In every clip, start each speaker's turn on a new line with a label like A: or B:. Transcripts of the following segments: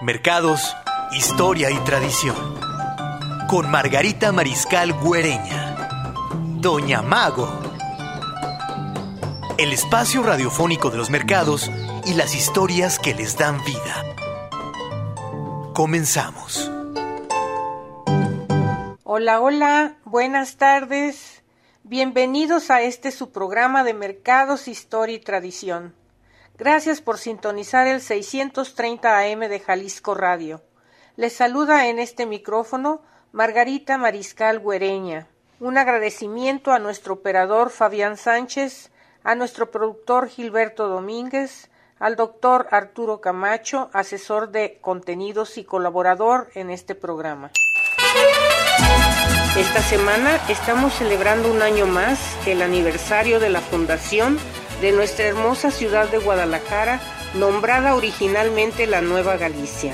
A: Mercados, historia y tradición. Con Margarita Mariscal Güereña. Doña Mago. El espacio radiofónico de los mercados y las historias que les dan vida. Comenzamos.
B: Hola, hola, buenas tardes. Bienvenidos a este su programa de Mercados, Historia y Tradición. Gracias por sintonizar el 630 AM de Jalisco Radio. Les saluda en este micrófono Margarita Mariscal Güereña. Un agradecimiento a nuestro operador Fabián Sánchez, a nuestro productor Gilberto Domínguez, al doctor Arturo Camacho, asesor de contenidos y colaborador en este programa. Esta semana estamos celebrando un año más el aniversario de la fundación de nuestra hermosa ciudad de Guadalajara, nombrada originalmente la Nueva Galicia.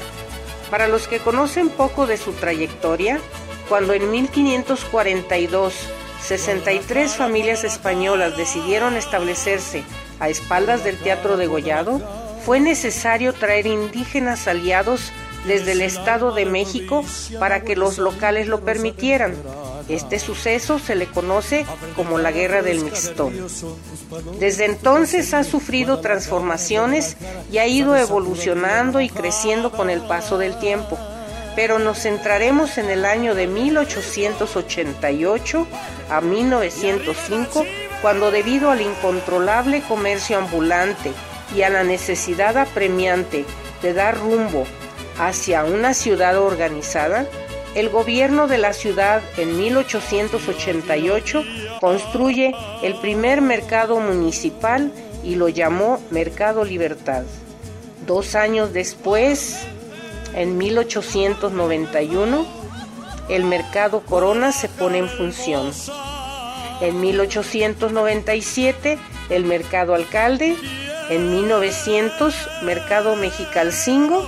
B: Para los que conocen poco de su trayectoria, cuando en 1542 63 familias españolas decidieron establecerse a espaldas del Teatro de Gollado, fue necesario traer indígenas aliados desde el Estado de México para que los locales lo permitieran. Este suceso se le conoce como la Guerra del Mixtón. Desde entonces ha sufrido transformaciones y ha ido evolucionando y creciendo con el paso del tiempo. Pero nos centraremos en el año de 1888 a 1905, cuando debido al incontrolable comercio ambulante y a la necesidad apremiante de dar rumbo hacia una ciudad organizada, el gobierno de la ciudad en 1888 construye el primer mercado municipal y lo llamó Mercado Libertad. Dos años después, en 1891, el mercado Corona se pone en función. En 1897, el mercado Alcalde. En 1900, mercado Mexicalcingo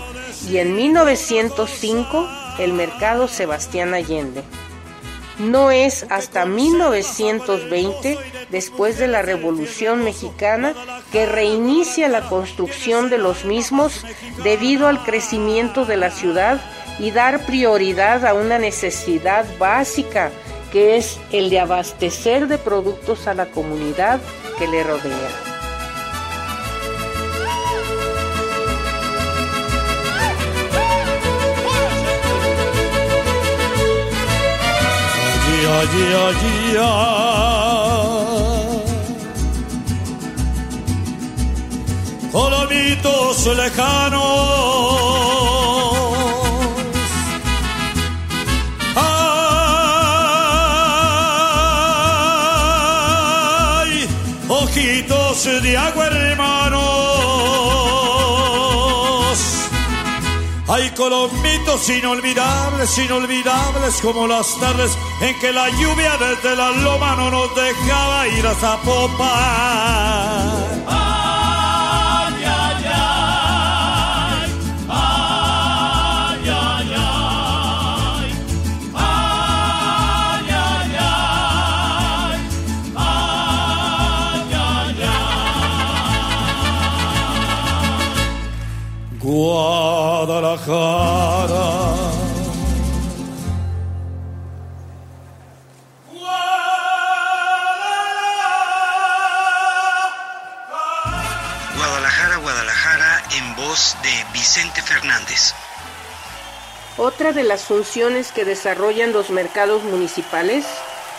B: y en 1905 el mercado Sebastián Allende. No es hasta 1920, después de la Revolución Mexicana, que reinicia la construcción de los mismos debido al crecimiento de la ciudad y dar prioridad a una necesidad básica que es el de abastecer de productos a la comunidad que le rodea.
C: ay, ay, ay, ay. Colomitos lejanos. Hay colomitos inolvidables, inolvidables como las tardes en que la lluvia desde la loma no nos dejaba ir a Zapopan. Ay, ay, ay, ay, ay, ay, ay, ay, ay,
D: voz de Vicente Fernández.
B: Otra de las funciones que desarrollan los mercados municipales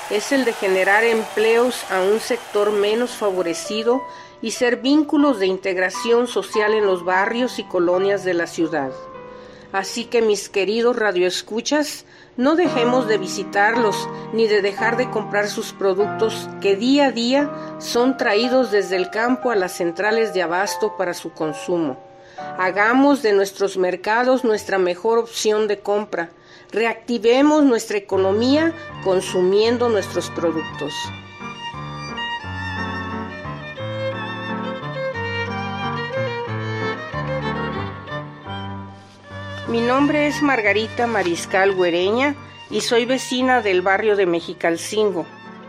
B: es el de generar empleos a un sector menos favorecido y ser vínculos de integración social en los barrios y colonias de la ciudad. Así que mis queridos radioescuchas, no dejemos de visitarlos ni de dejar de comprar sus productos que día a día son traídos desde el campo a las centrales de abasto para su consumo. Hagamos de nuestros mercados nuestra mejor opción de compra. Reactivemos nuestra economía consumiendo nuestros productos. Mi nombre es Margarita Mariscal Güereña y soy vecina del barrio de Mexicalcingo,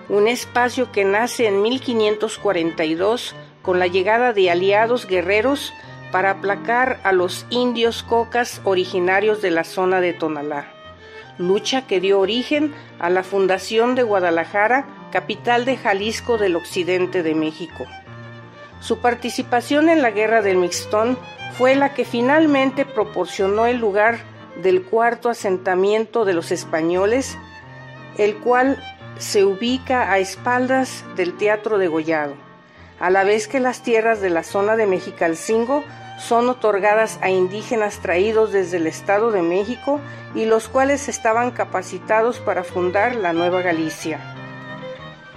B: un espacio que nace en 1542 con la llegada de aliados guerreros para aplacar a los indios cocas originarios de la zona de Tonalá, lucha que dio origen a la fundación de Guadalajara, capital de Jalisco del occidente de México. Su participación en la guerra del Mixtón fue la que finalmente proporcionó el lugar del cuarto asentamiento de los españoles, el cual se ubica a espaldas del Teatro de Gollado, a la vez que las tierras de la zona de Mexicalcingo son otorgadas a indígenas traídos desde el Estado de México y los cuales estaban capacitados para fundar la Nueva Galicia.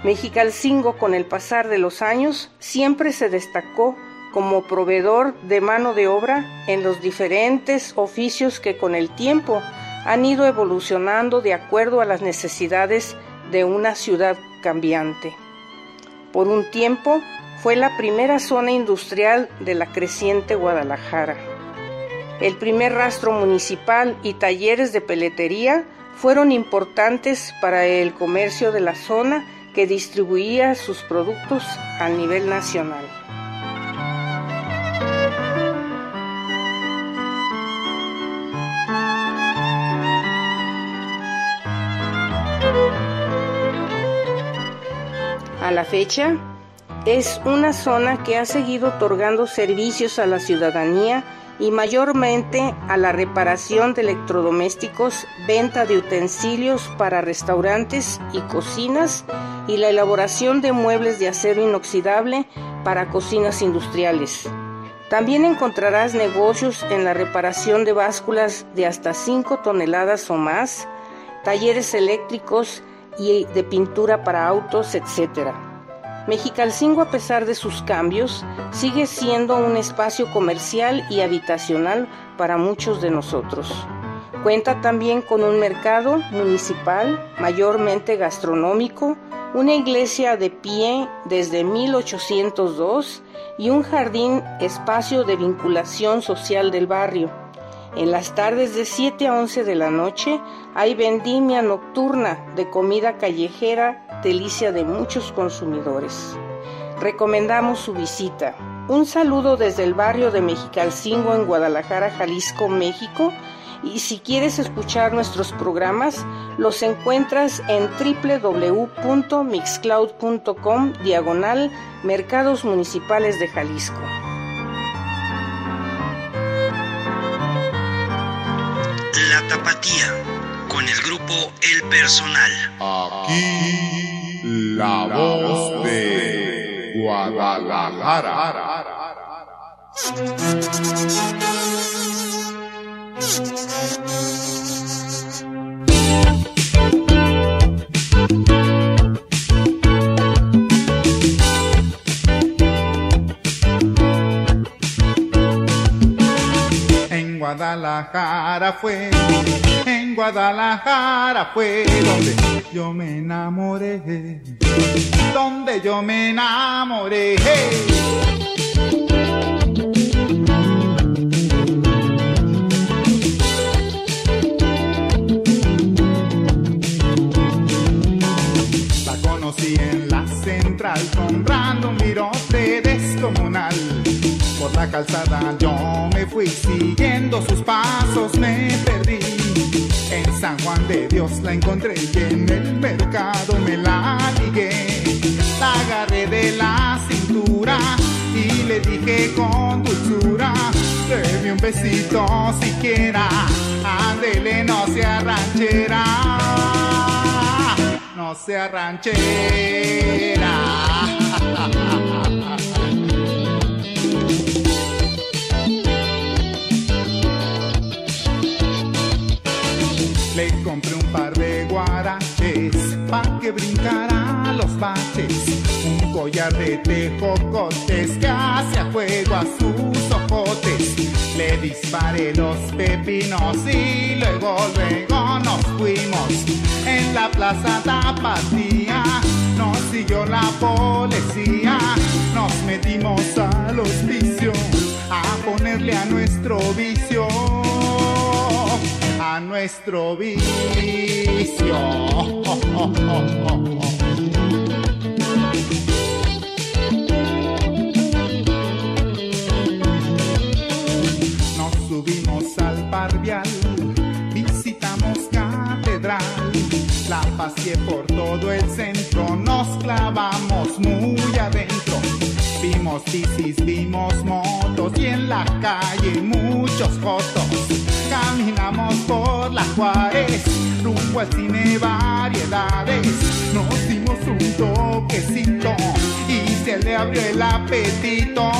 B: Mexicalcingo con el pasar de los años siempre se destacó como proveedor de mano de obra en los diferentes oficios que con el tiempo han ido evolucionando de acuerdo a las necesidades de una ciudad cambiante. Por un tiempo fue la primera zona industrial de la creciente Guadalajara. El primer rastro municipal y talleres de peletería fueron importantes para el comercio de la zona que distribuía sus productos a nivel nacional. A la fecha, es una zona que ha seguido otorgando servicios a la ciudadanía y mayormente a la reparación de electrodomésticos, venta de utensilios para restaurantes y cocinas y la elaboración de muebles de acero inoxidable para cocinas industriales. También encontrarás negocios en la reparación de básculas de hasta 5 toneladas o más, talleres eléctricos y de pintura para autos, etc. Mexicalcingo, a pesar de sus cambios, sigue siendo un espacio comercial y habitacional para muchos de nosotros. Cuenta también con un mercado municipal, mayormente gastronómico, una iglesia de pie desde 1802 y un jardín espacio de vinculación social del barrio. En las tardes de 7 a 11 de la noche hay vendimia nocturna de comida callejera, delicia de muchos consumidores. Recomendamos su visita. Un saludo desde el barrio de Mexicalcingo en Guadalajara, Jalisco, México. Y si quieres escuchar nuestros programas, los encuentras en www.mixcloud.com diagonal Mercados Municipales de Jalisco.
D: La Tapatía, con el grupo El Personal.
E: Aquí la voz de Guadalajara.
F: Guadalajara fue, en Guadalajara fue donde yo me enamoré, donde yo me enamoré. La conocí en la central comprando un. Por la calzada yo me fui siguiendo sus pasos, me perdí. En San Juan de Dios la encontré y en el mercado me la ligué. La agarré de la cintura y le dije con dulzura, deme un besito siquiera, ándele no sea ranchera, no sea ranchera. Pa' que brincara los baches. Un collar de tejocotes que hacía fuego a sus ojotes. Le disparé los pepinos y luego, luego nos fuimos. En la plaza Tapatía nos siguió la policía. Nos metimos al hospicio a ponerle a nuestro vicio a nuestro vicio. al parvial, visitamos catedral, la paseé por todo el centro, nos clavamos muy adentro. Vimos bicis, vimos motos y en la calle muchos fotos. Caminamos por las Juárez, rumbo al cine variedades. Nos dimos un toquecito y se le abrió el apetito.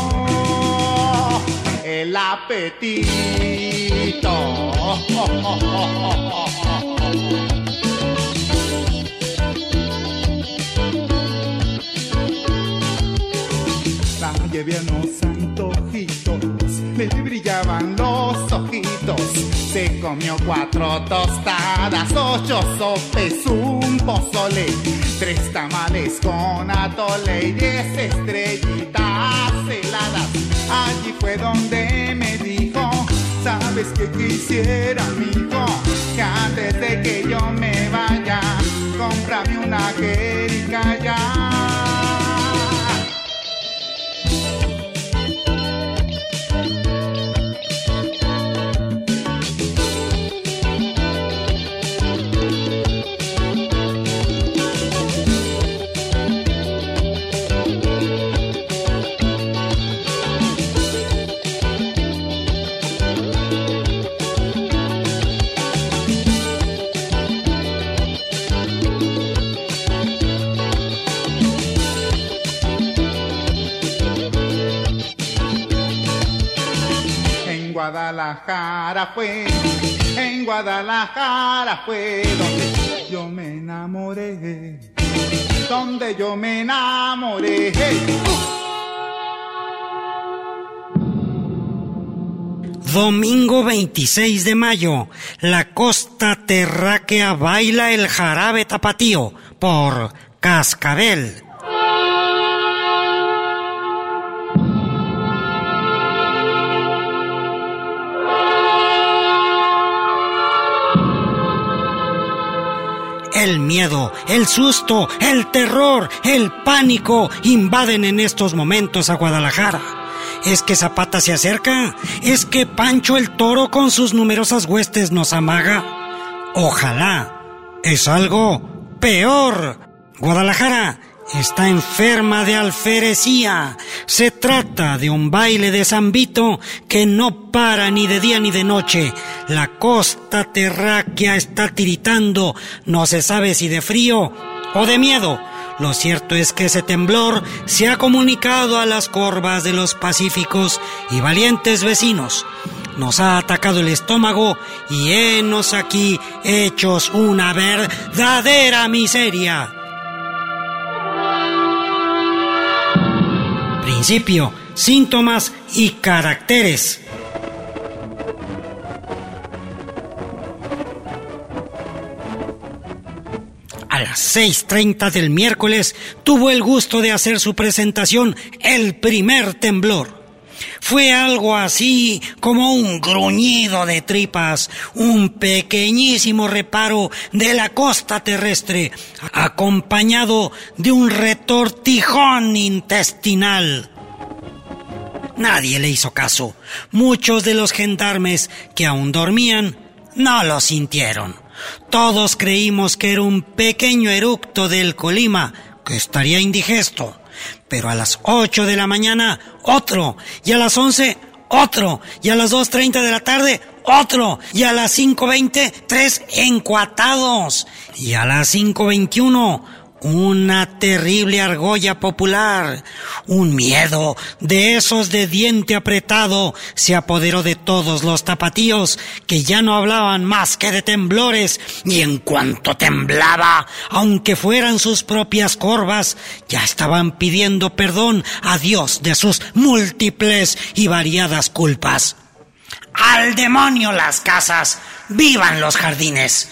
F: El apetito. unos antojitos, le brillaban los ojitos. Se comió cuatro tostadas, ocho sopes, un pozole, tres tamales con atole y diez estrellitas heladas. Allí fue donde me dijo, ¿sabes qué quisiera, mijo? Que antes de que yo me vaya, cómprame una jerica Guadalajara fue, en Guadalajara fue donde yo me enamoré, donde yo me enamoré.
G: Domingo 26 de mayo, la costa terráquea baila el jarabe tapatío por Cascabel. El miedo, el susto, el terror, el pánico invaden en estos momentos a Guadalajara. ¿Es que Zapata se acerca? ¿Es que Pancho el Toro con sus numerosas huestes nos amaga? Ojalá. Es algo peor. Guadalajara está enferma de alferecía. Se trata de un baile de Zambito que no para ni de día ni de noche. La costa terráquea está tiritando, no se sabe si de frío o de miedo. Lo cierto es que ese temblor se ha comunicado a las corvas de los pacíficos y valientes vecinos. Nos ha atacado el estómago y henos aquí hechos una verdadera miseria. Principio, síntomas y caracteres. A las 6.30 del miércoles tuvo el gusto de hacer su presentación el primer temblor. Fue algo así como un gruñido de tripas, un pequeñísimo reparo de la costa terrestre, acompañado de un retortijón intestinal. Nadie le hizo caso. Muchos de los gendarmes que aún dormían no lo sintieron. Todos creímos que era un pequeño eructo del Colima que estaría indigesto. Pero a las 8 de la mañana, otro. Y a las 11, otro. Y a las 2.30 de la tarde, otro. Y a las 5.20, tres encuatados. Y a las 5.21, una terrible argolla popular. Un miedo de esos de diente apretado se apoderó de todos los tapatíos que ya no hablaban más que de temblores y en cuanto temblaba, aunque fueran sus propias corvas, ya estaban pidiendo perdón a Dios de sus múltiples y variadas culpas. Al demonio las casas, vivan los jardines.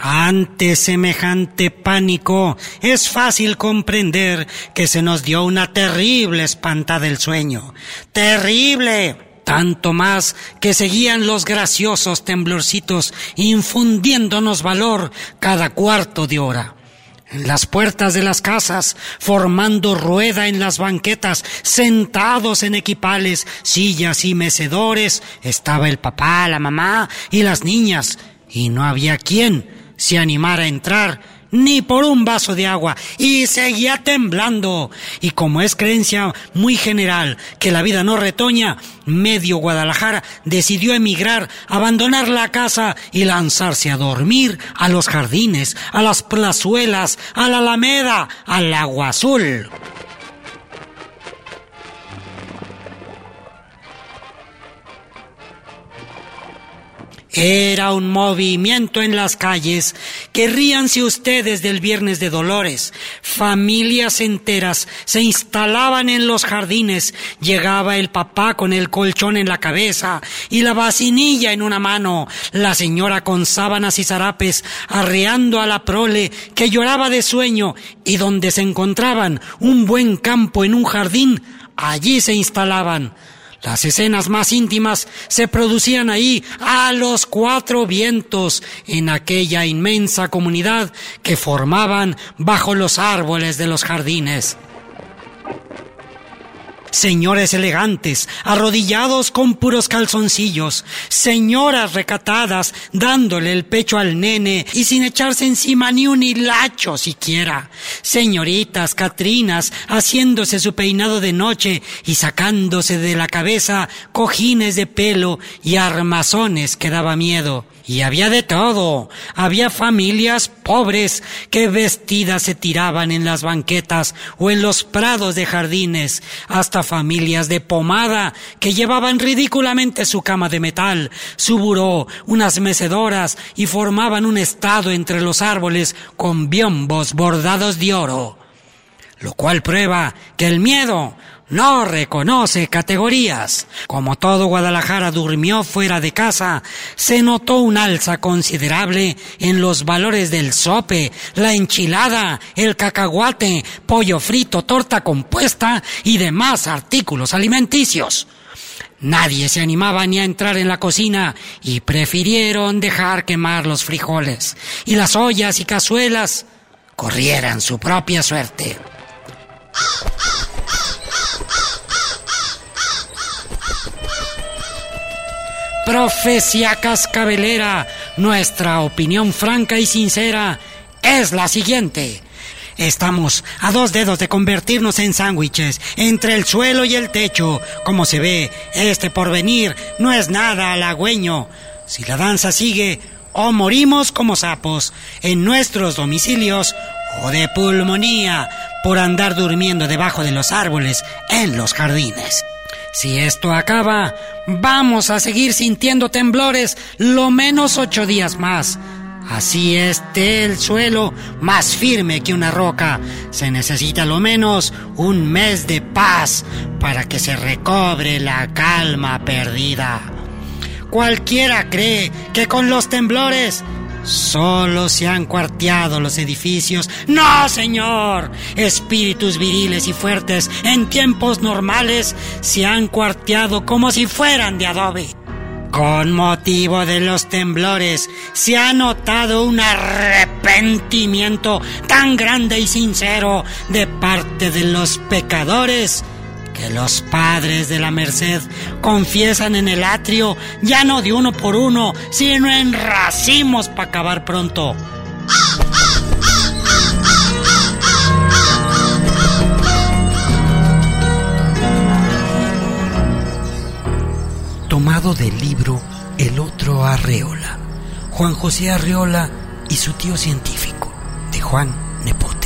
G: Ante semejante pánico, es fácil comprender que se nos dio una terrible espantada del sueño. Terrible. Tanto más que seguían los graciosos temblorcitos infundiéndonos valor cada cuarto de hora. En las puertas de las casas, formando rueda en las banquetas, sentados en equipales, sillas y mecedores, estaba el papá, la mamá y las niñas, y no había quien se animara a entrar ni por un vaso de agua, y seguía temblando. Y como es creencia muy general que la vida no retoña, medio Guadalajara decidió emigrar, abandonar la casa y lanzarse a dormir a los jardines, a las plazuelas, a la alameda, al agua azul. Era un movimiento en las calles. Que ríanse ustedes del Viernes de Dolores. Familias enteras se instalaban en los jardines. Llegaba el papá con el colchón en la cabeza y la vacinilla en una mano. La señora con sábanas y zarapes arreando a la prole que lloraba de sueño y donde se encontraban un buen campo en un jardín, allí se instalaban. Las escenas más íntimas se producían ahí a los cuatro vientos en aquella inmensa comunidad que formaban bajo los árboles de los jardines. Señores elegantes, arrodillados con puros calzoncillos, señoras recatadas, dándole el pecho al nene y sin echarse encima ni un hilacho siquiera, señoritas Catrinas haciéndose su peinado de noche y sacándose de la cabeza cojines de pelo y armazones que daba miedo. Y había de todo. Había familias pobres que vestidas se tiraban en las banquetas o en los prados de jardines, hasta familias de pomada que llevaban ridículamente su cama de metal, su buró, unas mecedoras y formaban un estado entre los árboles con biombos bordados de oro. Lo cual prueba que el miedo no reconoce categorías. Como todo Guadalajara durmió fuera de casa, se notó un alza considerable en los valores del sope, la enchilada, el cacahuate, pollo frito, torta compuesta y demás artículos alimenticios. Nadie se animaba ni a entrar en la cocina y prefirieron dejar quemar los frijoles y las ollas y cazuelas corrieran su propia suerte. Profecía cascabelera, nuestra opinión franca y sincera es la siguiente. Estamos a dos dedos de convertirnos en sándwiches entre el suelo y el techo. Como se ve, este porvenir no es nada halagüeño. Si la danza sigue, o morimos como sapos en nuestros domicilios o de pulmonía por andar durmiendo debajo de los árboles en los jardines. Si esto acaba, vamos a seguir sintiendo temblores lo menos ocho días más. Así esté el suelo más firme que una roca. Se necesita lo menos un mes de paz para que se recobre la calma perdida. Cualquiera cree que con los temblores Solo se han cuarteado los edificios. No, señor. Espíritus viriles y fuertes en tiempos normales se han cuarteado como si fueran de adobe. Con motivo de los temblores se ha notado un arrepentimiento tan grande y sincero de parte de los pecadores que los padres de la Merced confiesan en el atrio, ya no de uno por uno, sino en racimos para acabar pronto. Tomado del libro El otro Arreola, Juan José Arreola y su tío científico, de Juan Nepote.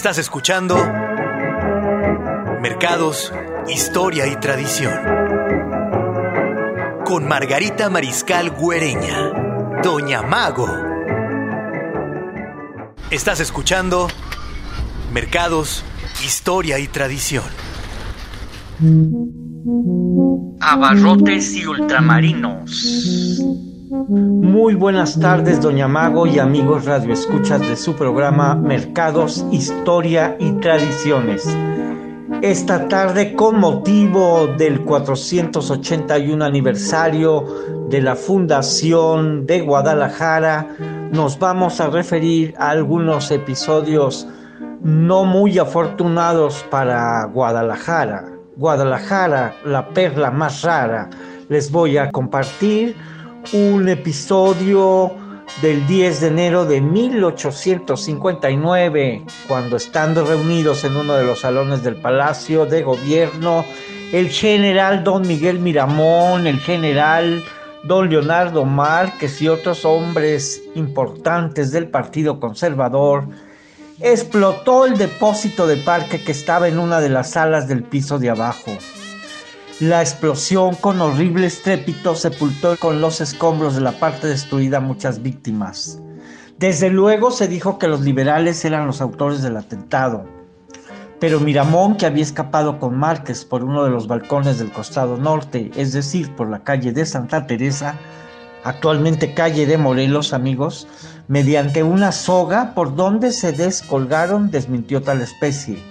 A: Estás escuchando Mercados, Historia y Tradición. Con Margarita Mariscal Güereña, Doña Mago. Estás escuchando Mercados, Historia y Tradición.
G: Abarrotes y ultramarinos.
H: Muy buenas tardes, Doña Mago y amigos radioescuchas de su programa Mercados, Historia y Tradiciones. Esta tarde, con motivo del 481 aniversario de la Fundación de Guadalajara, nos vamos a referir a algunos episodios no muy afortunados para Guadalajara. Guadalajara, la perla más rara. Les voy a compartir un episodio del 10 de enero de 1859, cuando estando reunidos en uno de los salones del Palacio de Gobierno, el general don Miguel Miramón, el general don Leonardo Márquez y otros hombres importantes del Partido Conservador, explotó el depósito de parque que estaba en una de las salas del piso de abajo. La explosión con horrible estrépito sepultó con los escombros de la parte destruida muchas víctimas. Desde luego se dijo que los liberales eran los autores del atentado, pero Miramón, que había escapado con Márquez por uno de los balcones del costado norte, es decir, por la calle de Santa Teresa, actualmente calle de Morelos, amigos, mediante una soga por donde se descolgaron, desmintió tal especie,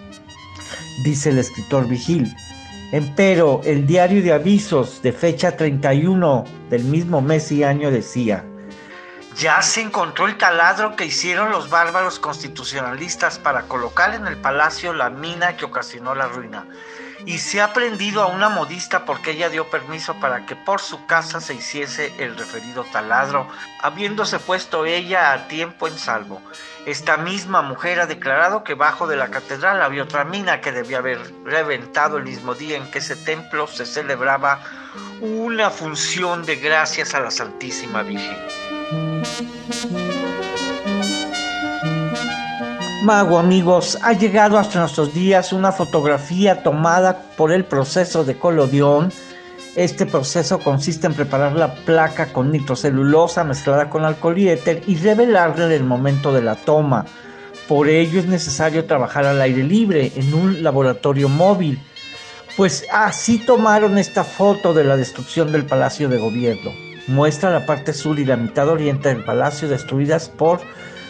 H: dice el escritor Vigil. Empero, el diario de avisos de fecha 31 del mismo mes y año decía, ya se encontró el taladro que hicieron los bárbaros constitucionalistas para colocar en el palacio la mina que ocasionó la ruina. Y se ha prendido a una modista porque ella dio permiso para que por su casa se hiciese el referido taladro, habiéndose puesto ella a tiempo en salvo. Esta misma mujer ha declarado que bajo de la catedral había otra mina que debía haber reventado el mismo día en que ese templo se celebraba una función de gracias a la Santísima Virgen. Mago amigos, ha llegado hasta nuestros días una fotografía tomada por el proceso de colodión. Este proceso consiste en preparar la placa con nitrocelulosa mezclada con alcohol y éter y revelarla en el momento de la toma. Por ello es necesario trabajar al aire libre en un laboratorio móvil. Pues así tomaron esta foto de la destrucción del Palacio de Gobierno. Muestra la parte sur y la mitad oriente del palacio destruidas por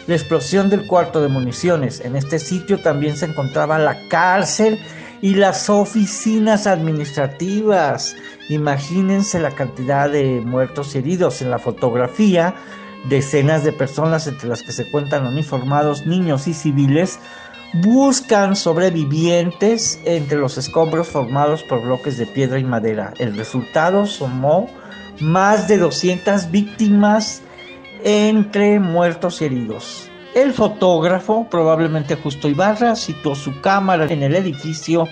H: la explosión del cuarto de municiones. En este sitio también se encontraba la cárcel y las oficinas administrativas. Imagínense la cantidad de muertos y heridos en la fotografía. Decenas de personas, entre las que se cuentan uniformados, niños y civiles, buscan sobrevivientes entre los escombros formados por bloques de piedra y madera. El resultado sumó más de 200 víctimas entre muertos y heridos. El fotógrafo, probablemente Justo Ibarra, situó su cámara en el edificio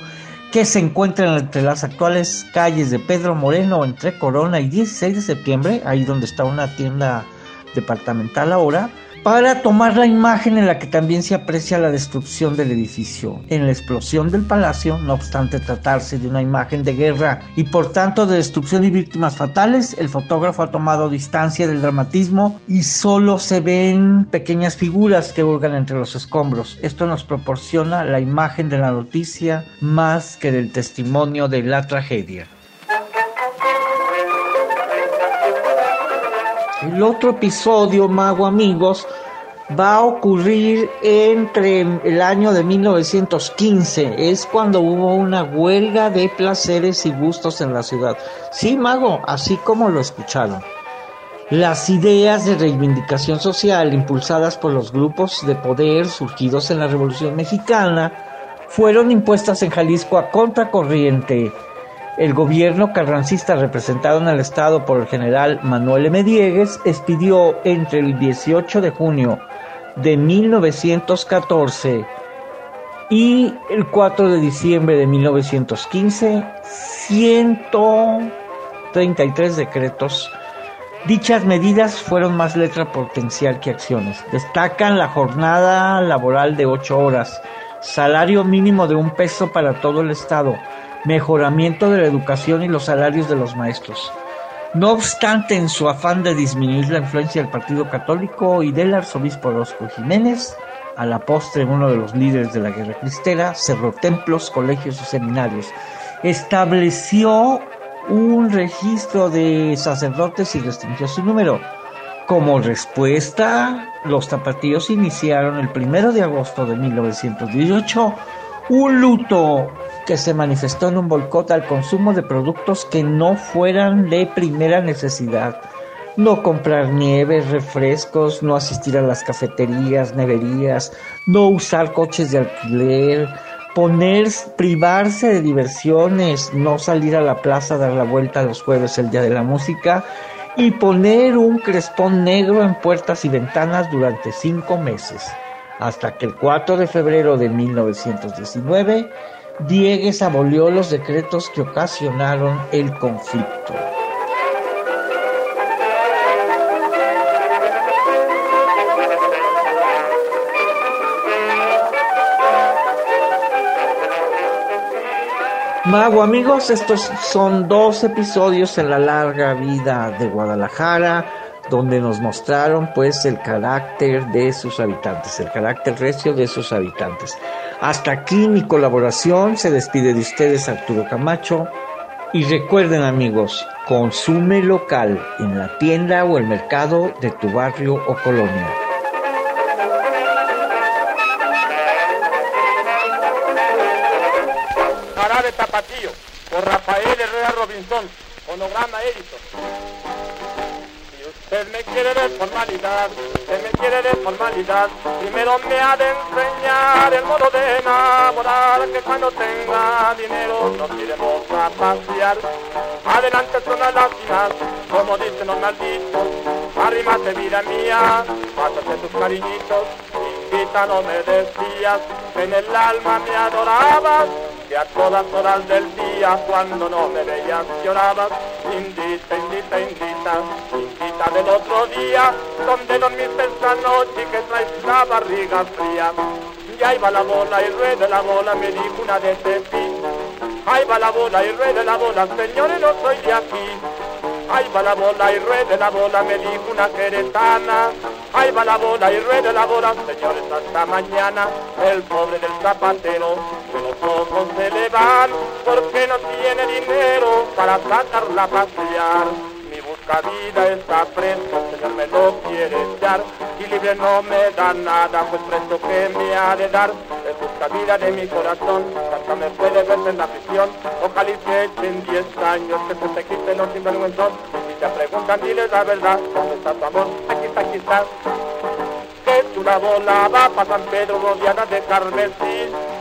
H: que se encuentra entre las actuales calles de Pedro Moreno, entre Corona y 16 de septiembre, ahí donde está una tienda departamental ahora, para tomar la imagen en la que también se aprecia la destrucción del edificio. En la explosión del palacio, no obstante tratarse de una imagen de guerra y por tanto de destrucción y víctimas fatales, el fotógrafo ha tomado distancia del dramatismo y solo se ven pequeñas figuras que hurgan entre los escombros. Esto nos proporciona la imagen de la noticia más que del testimonio de la tragedia. El otro episodio, Mago Amigos, va a ocurrir entre el año de 1915. Es cuando hubo una huelga de placeres y gustos en la ciudad. Sí, Mago, así como lo escucharon. Las ideas de reivindicación social impulsadas por los grupos de poder surgidos en la Revolución Mexicana fueron impuestas en Jalisco a contracorriente el gobierno carrancista representado en el estado por el general Manuel M. Diegues expidió entre el 18 de junio de 1914 y el 4 de diciembre de 1915 133 decretos. Dichas medidas fueron más letra potencial que acciones. Destacan la jornada laboral de 8 horas, salario mínimo de un peso para todo el estado, mejoramiento de la educación y los salarios de los maestros. No obstante, en su afán de disminuir la influencia del Partido Católico y del arzobispo Rosco Jiménez, a la postre uno de los líderes de la guerra cristera, cerró templos, colegios y seminarios. estableció un registro de sacerdotes y restringió su número. Como respuesta, los tapatíos iniciaron el primero de agosto de 1918 un luto que se manifestó en un boicot al consumo de productos que no fueran de primera necesidad. No comprar nieve, refrescos, no asistir a las cafeterías, neverías, no usar coches de alquiler, poner, privarse de diversiones, no salir a la plaza a dar la vuelta los jueves el día de la música y poner un crespón negro en puertas y ventanas durante cinco meses, hasta que el 4 de febrero de 1919 Diegues abolió los decretos que ocasionaron el conflicto. Mago amigos, estos son dos episodios en la larga vida de Guadalajara, donde nos mostraron pues el carácter de sus habitantes, el carácter recio de sus habitantes. Hasta aquí mi colaboración, se despide de ustedes Arturo Camacho y recuerden amigos, consume local en la tienda o el mercado de tu barrio o colonia.
I: Tapatío, por Rafael Herrera Robinson, fonograma Edison. Quiere de formalidad, usted me quiere de formalidad, primero me ha de enseñar el modo de enamorar, que cuando tenga dinero nos iremos a pasear. Adelante son las lástimas, como dicen los malditos, arrímate vida mía, pásate tus cariñitos, invita no me decías, en el alma me adorabas, que a todas horas del día cuando no me veías llorabas, indita, indita, indita, indita del otro día, donde dormiste esta noche que traes la barriga fría. Y ahí va la bola y ruede la bola, me dijo una de Tepi. Ahí va la bola y ruede la bola, señores, no soy de aquí. Ahí va la bola y ruede la bola, me dijo una queretana. Ahí va la bola y ruede la bola, señores, hasta mañana. El pobre del zapatero, que los ojos se le van, porque no tiene dinero para sacarla a pasear. Busca vida está preso, señor me lo quiere echar, y libre no me da nada, pues presto que me ha de dar. Es busca vida de mi corazón, hasta me puede ver en la prisión. Ojalá y se echen diez años, que se te quiten los sinvergüenzos. Y si te preguntan, diles la verdad, ¿dónde está tu amor? Aquí está, aquí está. Que es una bola va para San Pedro rodeada de carmesí.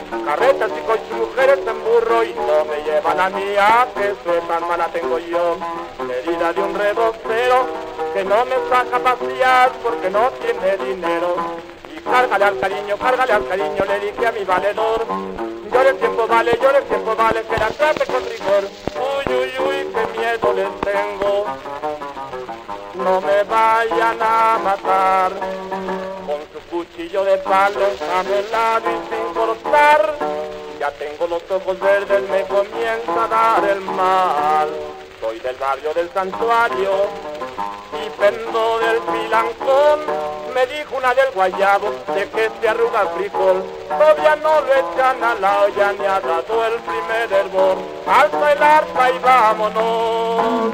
I: Carretas y coches mujeres en burro y no me llevan a mía, que sepan mala tengo yo. Herida de un rebocero que no me saca a pasear porque no tiene dinero. Y cárgale al cariño, cárgale al cariño, le dije a mi valedor. Llore tiempo vale, llore tiempo vale, que la trate con rigor. Uy, uy, uy, qué miedo les tengo. No me vayan a matar con su cuchillo de palo a mi Ya tengo los ojos verdes, me comienza a dar el mal. Soy del barrio del santuario y pendo del pilancón. Me dijo una del guayabo de que se arruga frijol. Todavía no lo echan a la olla ni ha dado el primer hervor. Alza el arpa y vámonos.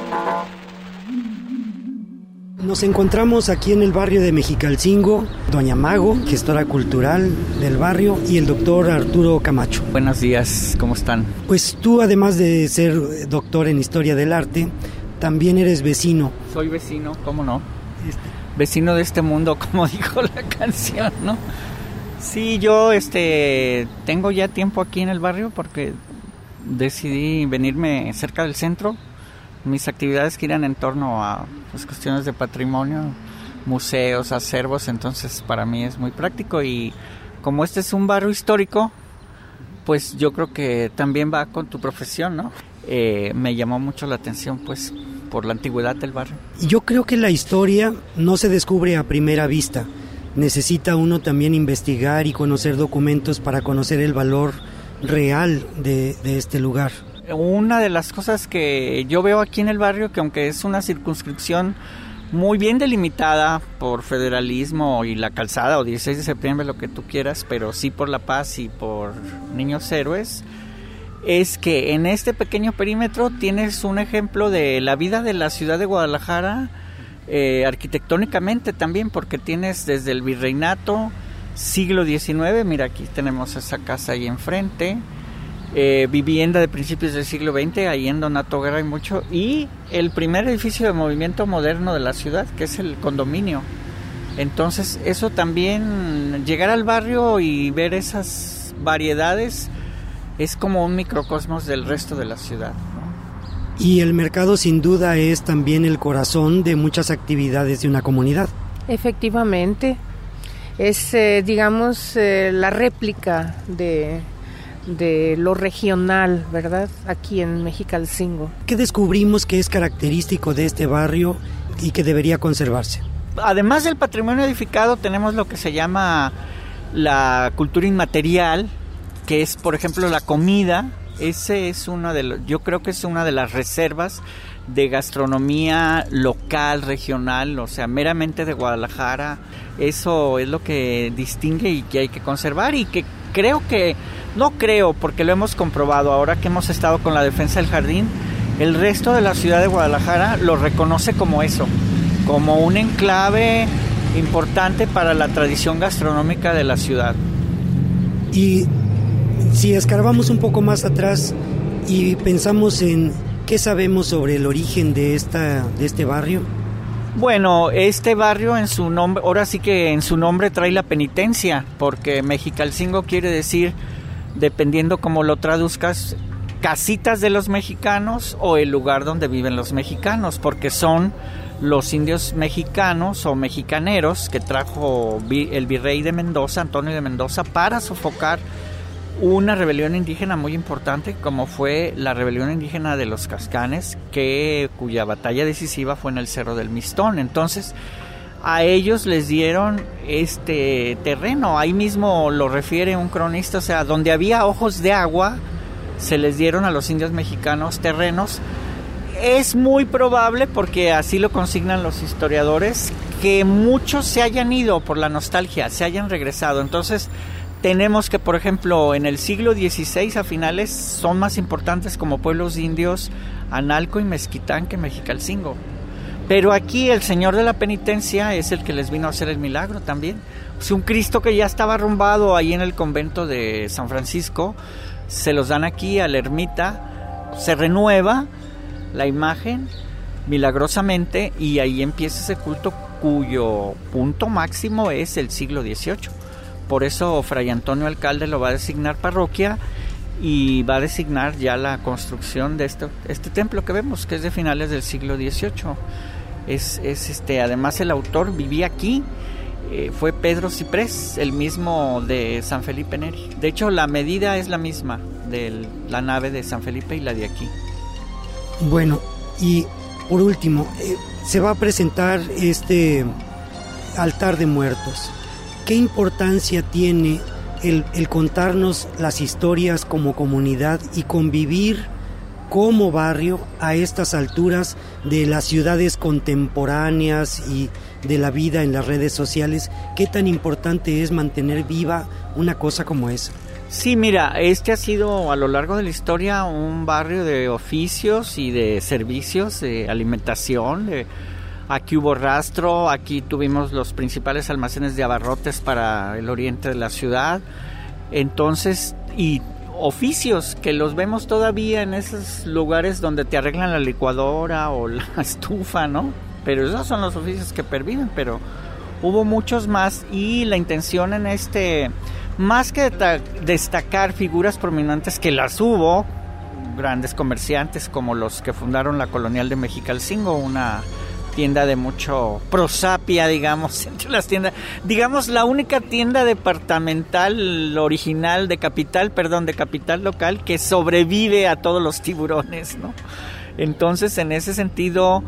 G: Nos encontramos aquí en el barrio de Mexicalcingo, Doña Mago, gestora cultural del barrio, y el doctor Arturo Camacho.
J: Buenos días, ¿cómo están?
G: Pues tú, además de ser doctor en historia del arte, también eres vecino.
J: Soy vecino, ¿cómo no? Vecino de este mundo, como dijo la canción, ¿no? Sí, yo este tengo ya tiempo aquí en el barrio porque decidí venirme cerca del centro mis actividades giran en torno a pues, cuestiones de patrimonio, museos, acervos, entonces para mí es muy práctico y como este es un barrio histórico, pues yo creo que también va con tu profesión, ¿no? Eh, me llamó mucho la atención, pues, por la antigüedad del barrio.
G: Yo creo que la historia no se descubre a primera vista. Necesita uno también investigar y conocer documentos para conocer el valor real de este lugar
J: una de las cosas que yo veo aquí en el barrio, que aunque es una circunscripción muy bien delimitada por federalismo y la calzada o 16 de septiembre, lo que tú quieras, pero sí por la paz y por niños héroes, es que en este pequeño perímetro tienes un ejemplo de la vida de la ciudad de Guadalajara eh, arquitectónicamente también, porque tienes desde el virreinato, siglo XIX, mira aquí tenemos esa casa ahí enfrente, eh, vivienda de principios del siglo XX, ahí en Donato Guerra hay mucho, y el primer edificio de movimiento moderno de la ciudad, que es el condominio. Entonces eso también, llegar al barrio y ver esas variedades es como un microcosmos del resto de la ciudad.
K: Y el mercado sin duda es también el corazón de muchas actividades de una comunidad.
B: Efectivamente, es eh, digamos eh, la réplica de, de lo regional, ¿verdad? Aquí en Mexicalcingo.
K: ¿Qué descubrimos que es característico de este barrio y que debería conservarse?
J: Además del patrimonio edificado tenemos lo que se llama la cultura inmaterial, que es por ejemplo la comida. Ese es uno de los, yo creo que es una de las reservas de gastronomía local, regional, o sea, meramente de Guadalajara. Eso es lo que distingue y que hay que conservar y que creo que, no creo, porque lo hemos comprobado ahora que hemos estado con la defensa del jardín, el resto de la ciudad de Guadalajara lo reconoce como eso, como un enclave importante para la tradición gastronómica de la ciudad.
K: Y si escarbamos un poco más atrás y pensamos en qué sabemos sobre el origen de, esta, de este barrio.
J: Bueno, este barrio en su nombre, ahora sí que en su nombre trae la penitencia, porque Mexicalcingo quiere decir, dependiendo cómo lo traduzcas, casitas de los mexicanos o el lugar donde viven los mexicanos, porque son los indios mexicanos o mexicaneros que trajo el virrey de Mendoza, Antonio de Mendoza, para sofocar una rebelión indígena muy importante como fue la rebelión indígena de los Cascanes, que cuya batalla decisiva fue en el Cerro del Mistón. Entonces, a ellos les dieron este terreno, ahí mismo lo refiere un cronista, o sea, donde había ojos de agua, se les dieron a los indios mexicanos terrenos. Es muy probable, porque así lo consignan los historiadores, que muchos se hayan ido por la nostalgia, se hayan regresado. Entonces, tenemos que, por ejemplo, en el siglo XVI a finales son más importantes como pueblos indios Analco y Mezquitán que Mexicalcingo. Pero aquí el Señor de la Penitencia es el que les vino a hacer el milagro también. Es un Cristo que ya estaba arrumbado ahí en el convento de San Francisco, se los dan aquí a la ermita, se renueva la imagen milagrosamente y ahí empieza ese culto cuyo punto máximo es el siglo XVIII. Por eso Fray Antonio Alcalde lo va a designar parroquia y va a designar ya la construcción de esto, este templo que vemos, que es de finales del siglo XVIII. Es, es este, además el autor vivía aquí, eh, fue Pedro Ciprés, el mismo de San Felipe Neri. De hecho, la medida es la misma de la nave de San Felipe y la de aquí.
K: Bueno, y por último, eh, se va a presentar este altar de muertos. ¿Qué importancia tiene el, contarnos las historias como comunidad y convivir como barrio a estas alturas de las ciudades contemporáneas y de la vida en las redes sociales? ¿Qué tan importante es mantener viva una cosa como esa?
J: Sí, mira, este ha sido a lo largo de la historia un barrio de oficios y de servicios, de alimentación, de Aquí hubo rastro, aquí tuvimos los principales almacenes de abarrotes para el oriente de la ciudad. Entonces, y oficios que los vemos todavía en esos lugares donde te arreglan la licuadora o la estufa, ¿no? Pero esos son los oficios que perviven, pero hubo muchos más y la intención en este, más que destacar figuras prominentes que las hubo, grandes comerciantes como los que fundaron la colonial de Mexicalcingo, una tienda de mucho prosapia, digamos, entre las tiendas. Digamos, la única tienda departamental original de capital, perdón, de capital local que sobrevive a todos los tiburones, ¿no? Entonces, en ese sentido,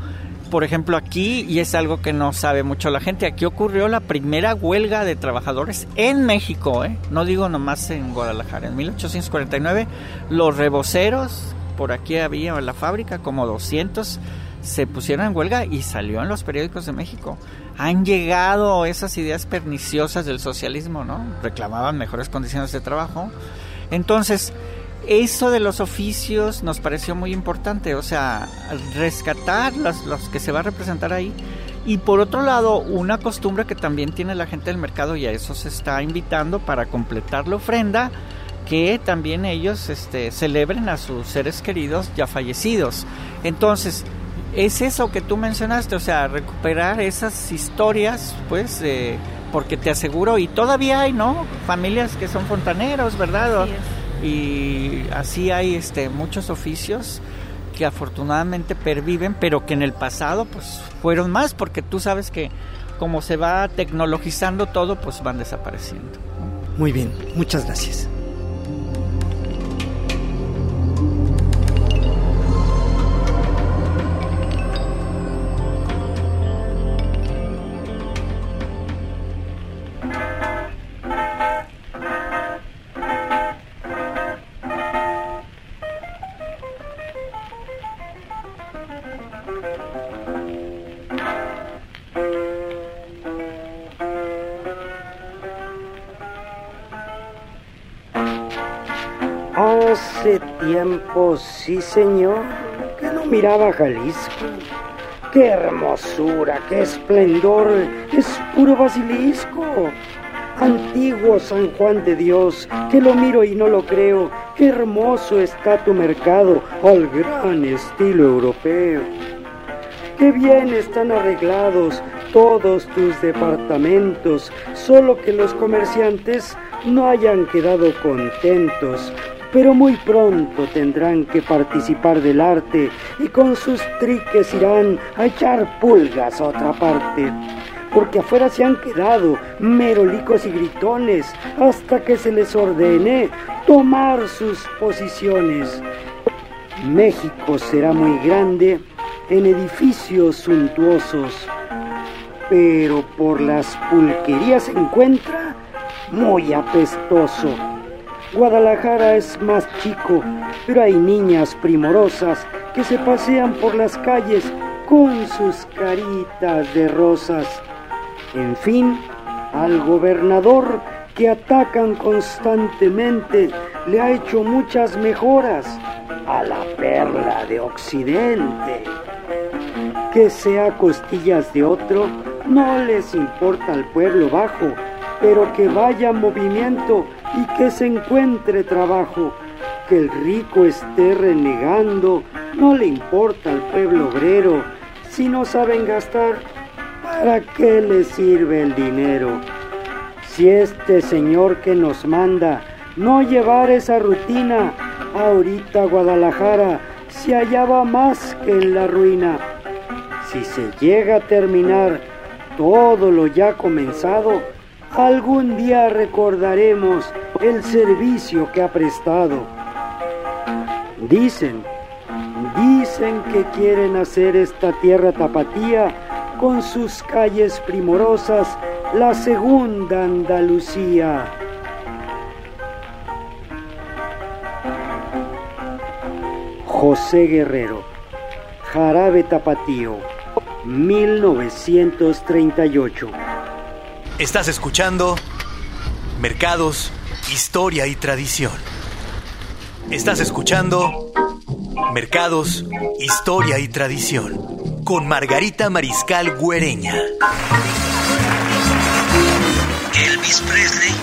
J: por ejemplo, aquí, y es algo que no sabe mucho la gente, aquí ocurrió la primera huelga de trabajadores en México, ¿eh? No digo nomás en Guadalajara. En 1849, los reboceros, por aquí había en la fábrica como 200 se pusieron en huelga y salió en los periódicos de México. Han llegado esas ideas perniciosas del socialismo, ¿no? Reclamaban mejores condiciones de trabajo. Entonces, eso de los oficios nos pareció muy importante, o sea, rescatar los, los que se va a representar ahí. Y por otro lado, una costumbre que también tiene la gente del mercado y a eso se está invitando para completar la ofrenda, que también ellos este, celebren a sus seres queridos ya fallecidos. Entonces, es eso que tú mencionaste, o sea, recuperar esas historias, pues, porque te aseguro, y todavía hay, ¿no? Familias que son fontaneros, ¿verdad? y así hay este, muchos oficios que afortunadamente perviven, pero que en el pasado, pues, fueron más, porque tú sabes que como se va tecnologizando todo, pues van desapareciendo.
K: Muy bien, muchas gracias.
L: Hace tiempo, sí señor, que no miraba Jalisco. ¡Qué hermosura, qué esplendor! Es puro basilisco. Antiguo San Juan de Dios, que lo miro y no lo creo. Qué hermoso está tu mercado al gran estilo europeo. Qué bien están arreglados todos tus departamentos, solo que los comerciantes no hayan quedado contentos pero muy pronto tendrán que participar del arte y con sus triques irán a echar pulgas a otra parte. Porque afuera se han quedado merolicos y gritones hasta que se les ordene tomar sus posiciones. México será muy grande en edificios suntuosos, pero por las pulquerías se encuentra muy apestoso Guadalajara es más chico, pero hay niñas primorosas que se pasean por las calles con sus caritas de rosas. En fin, al gobernador que atacan constantemente le ha hecho muchas mejoras a la perla de Occidente. Que sea costillas de otro, no les importa al pueblo bajo, pero que vaya movimiento y que se encuentre trabajo. Que el rico esté renegando, no le importa al pueblo obrero. Si no saben gastar, ¿para qué le sirve el dinero? Si este señor que nos manda no llevar esa rutina, ahorita Guadalajara se hallaba más que en la ruina. Si se llega a terminar todo lo ya comenzado, algún día recordaremos el servicio que ha prestado. Dicen, dicen que quieren hacer esta tierra tapatía con sus calles primorosas la segunda Andalucía. José Guerrero, Jarabe Tapatío, 1938.
A: Estás escuchando Mercados Historia y tradición. Estás escuchando Mercados, Historia y Tradición con Margarita Mariscal Güereña.
D: Elvis Presley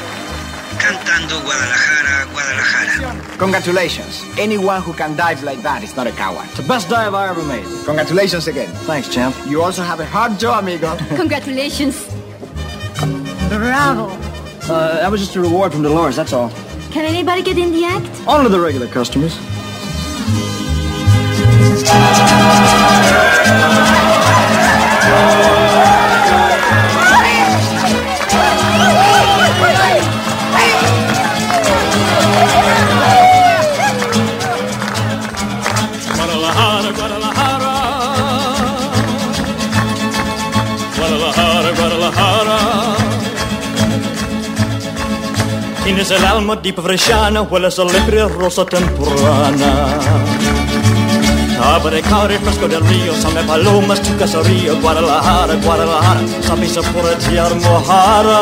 D: cantando Guadalajara, Guadalajara.
M: Congratulations. Anyone who can dive like that is not a coward. It's the best dive I ever made. Congratulations again. Thanks, champ. You also have a hard job, amigo.
N: Congratulations. Bravo.
M: Uh, that was just a reward from Dolores, that's all.
N: Can anybody get in the act?
M: Only the regular customers.
C: Calma di Bresciana, quella celebre rosa temporana. A brecare il fresco del rio, seme Palomas, tu casario, Guadalajara, Guadalajara, sappi sapore di Armohara.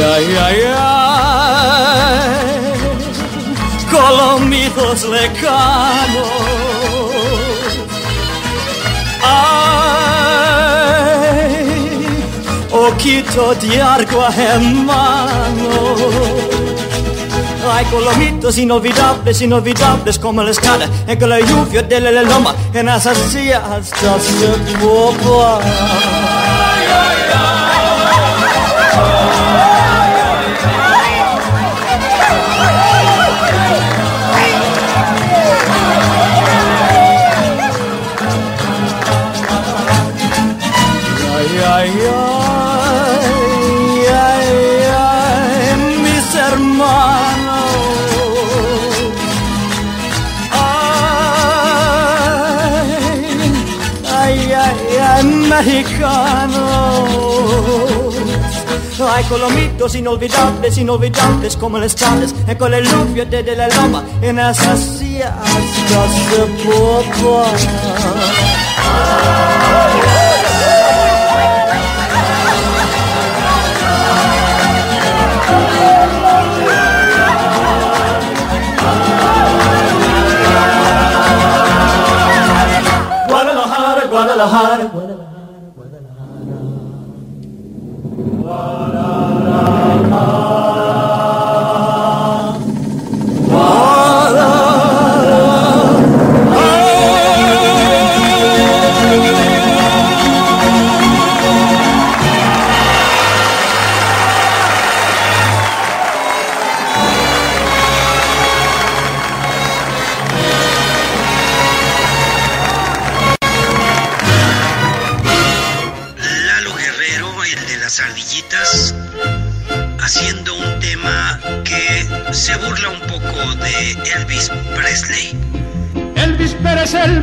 C: ay, ay, ay. Colomitos lecanos. Ay, ojito de agua hermano. Ay, colomitos inolvidables, inolvidables como la escala en que la lluvia de la loma en sillas hasta se popa. Mexicanos. Ay, colomitos inolvidables, inolvidables como las tardes, en con el luvio de la loma, en esas sillas hasta se. Guadalajara, Guadalajara,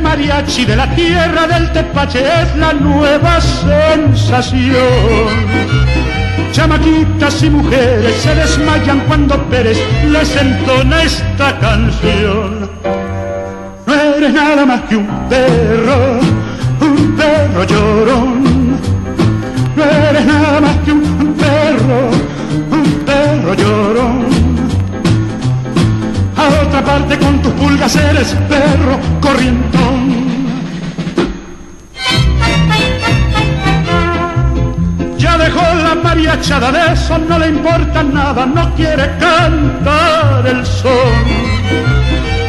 O: mariachi de la tierra del Tepache, es la nueva sensación. Chamaquitas y mujeres se desmayan cuando Pérez les entona esta canción. No eres nada más que un perro, un perro llorón. No eres nada más que un perro, un perro llorón. A otra parte con tus pulgas eres perro corrientón. Dejó la mariachada, de eso no le importa nada, no quiere cantar el son.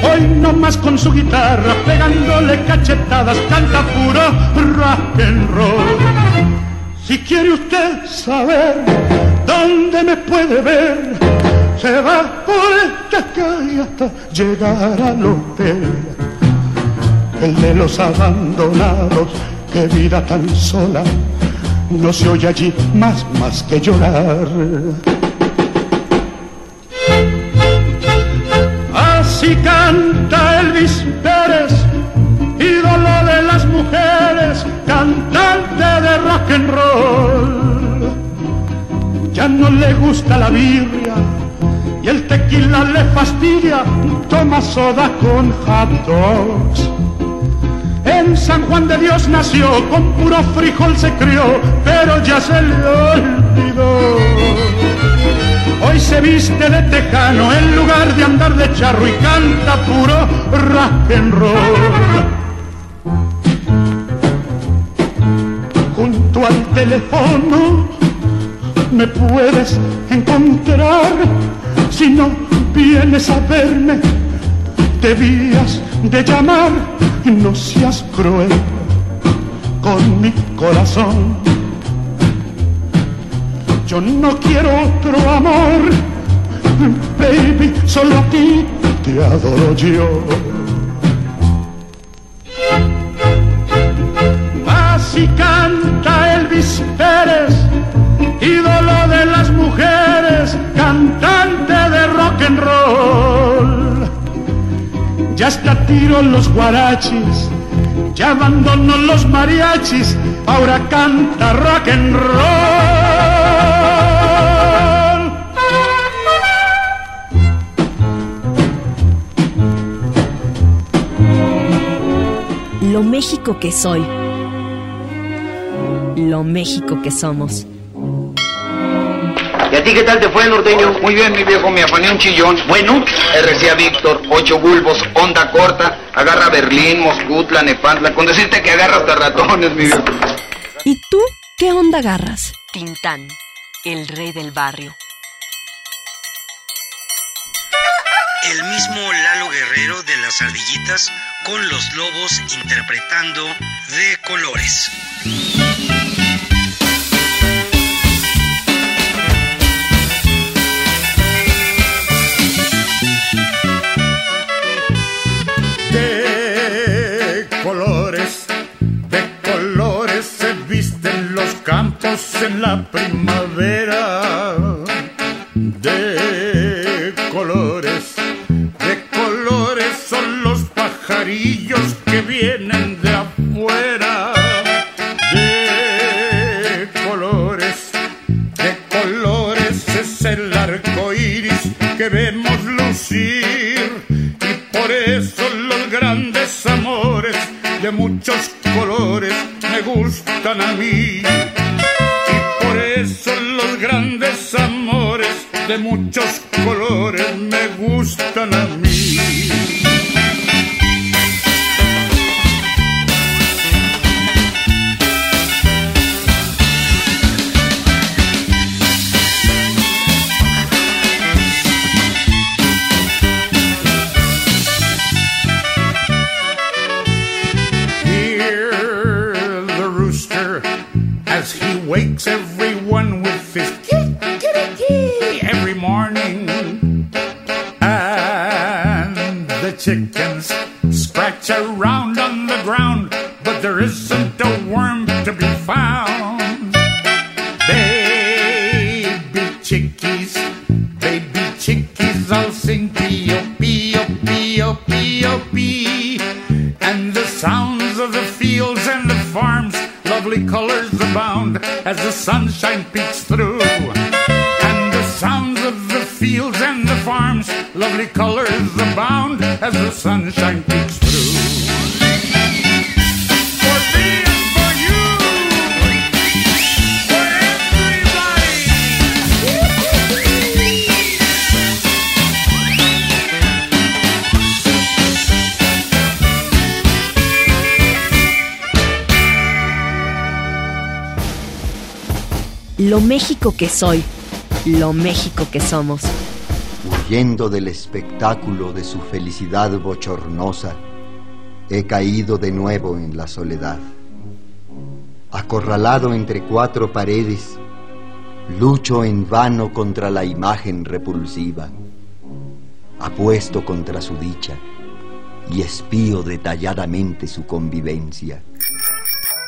O: Hoy nomás con su guitarra, pegándole cachetadas, canta puro rock and roll. Si quiere usted saber dónde me puede ver, se va por esta calle hasta llegar al hotel. El de los abandonados, qué vida tan sola, no se oye allí más, más que llorar. Así canta Elvis Pérez, ídolo de las mujeres, cantante de rock and roll. Ya no le gusta la birria y el tequila le fastidia, toma soda con hot dogs. En San Juan de Dios nació, con puro frijol se crió, pero ya se le olvidó. Hoy se viste de tejano en lugar de andar de charro y canta puro rock and roll. Junto al teléfono me puedes encontrar si no vienes a verme. Debías de llamar, no seas cruel con mi corazón. Yo no quiero otro amor, baby, solo a ti te adoro yo. Así canta Elvis Pérez, ídolo de las mujeres, cantante de rock and roll. Ya está tiro los guarachis, ya abandonó los mariachis, ahora canta rock and roll.
P: Lo México que soy. Lo México que somos.
Q: ¿Qué a ti qué tal te fue, norteño? Muy bien, mi viejo, me afané un chillón. Bueno. RCA Víctor, ocho bulbos, onda corta, agarra Berlín, Moscú, Tlanepantla, con decirte que agarra hasta ratones, mi viejo.
P: ¿Y tú qué onda agarras?
G: Tintán, el rey del barrio.
D: El mismo Lalo Guerrero de las ardillitas con los lobos interpretando de colores.
E: Campos en la primavera. De colores, de colores son los pajarillos que vienen de afuera. De colores, de colores es el arco iris que vemos lucir. Y por eso los grandes amores de muchos colores me gustan a mí. Muchos colores me gustan a mí. Around on the ground, but there isn't a worm to be found. Baby chickies, baby chickies, all sing pee. And the sounds of the fields and the farms, lovely colors abound as the sunshine peeks through. And the sounds of the fields and the farms, lovely colors abound as the sunshine peeks
P: Lo México que soy, lo México que somos.
R: Huyendo del espectáculo de su felicidad bochornosa, he caído de nuevo en la soledad. Acorralado entre cuatro paredes, lucho en vano contra la imagen repulsiva. Apuesto contra su dicha y espío detalladamente su convivencia.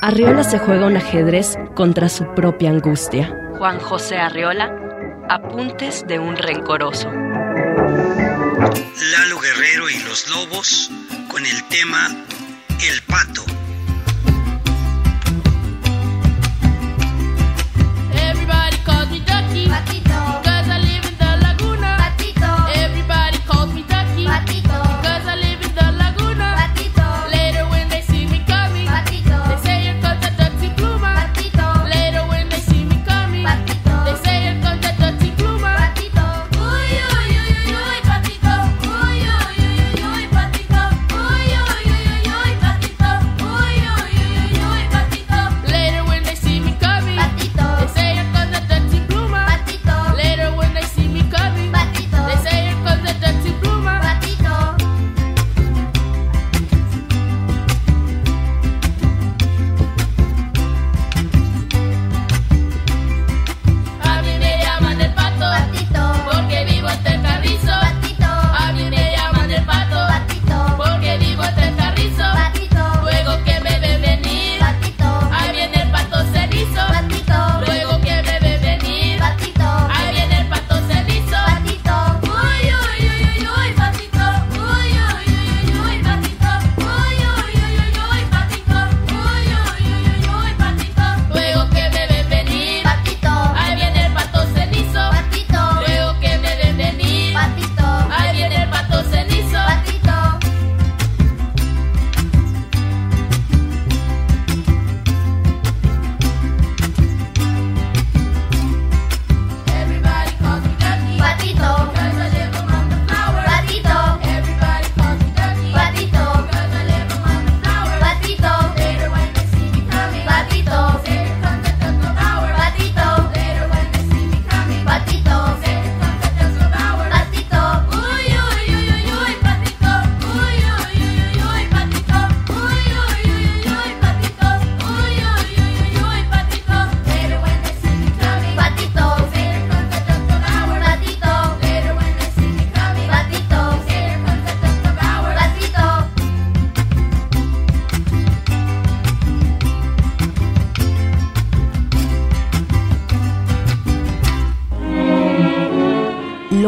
P: Arriola se juega un ajedrez contra su propia angustia.
G: Juan José Arreola, apuntes de un rencoroso.
D: Lalo Guerrero y los Lobos con el tema El Pato.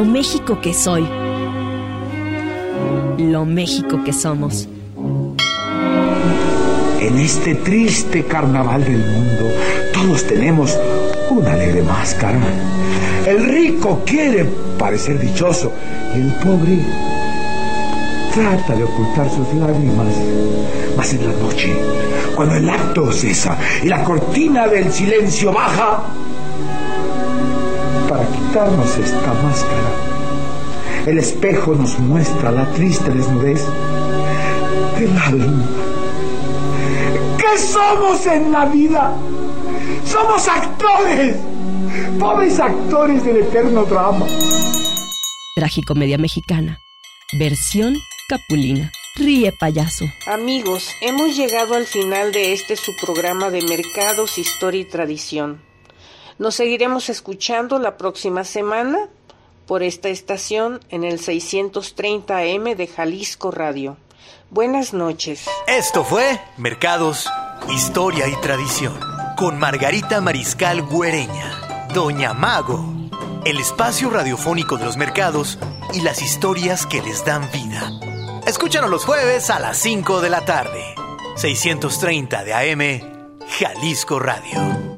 P: Lo México que soy, lo México que somos.
S: En este triste carnaval del mundo, todos tenemos una alegre máscara. El rico quiere parecer dichoso y el pobre trata de ocultar sus lágrimas. Mas en la noche, cuando el acto cesa y la cortina del silencio baja, para quitarnos esta máscara, el espejo nos muestra la triste desnudez del alma. ¿Qué somos en la vida? Somos actores, pobres actores del eterno drama.
P: Tragicomedia mexicana, versión Capulina. Ríe payaso.
B: Amigos, hemos llegado al final de este su programa de mercados, historia y tradición. Nos seguiremos escuchando la próxima semana por esta estación en el 630 AM de Jalisco Radio. Buenas noches.
A: Esto fue Mercados, Historia y Tradición con Margarita Mariscal Güereña, Doña Mago, el espacio radiofónico de los mercados y las historias que les dan vida. Escúchanos los jueves a las 5 de la tarde, 630 de AM, Jalisco Radio.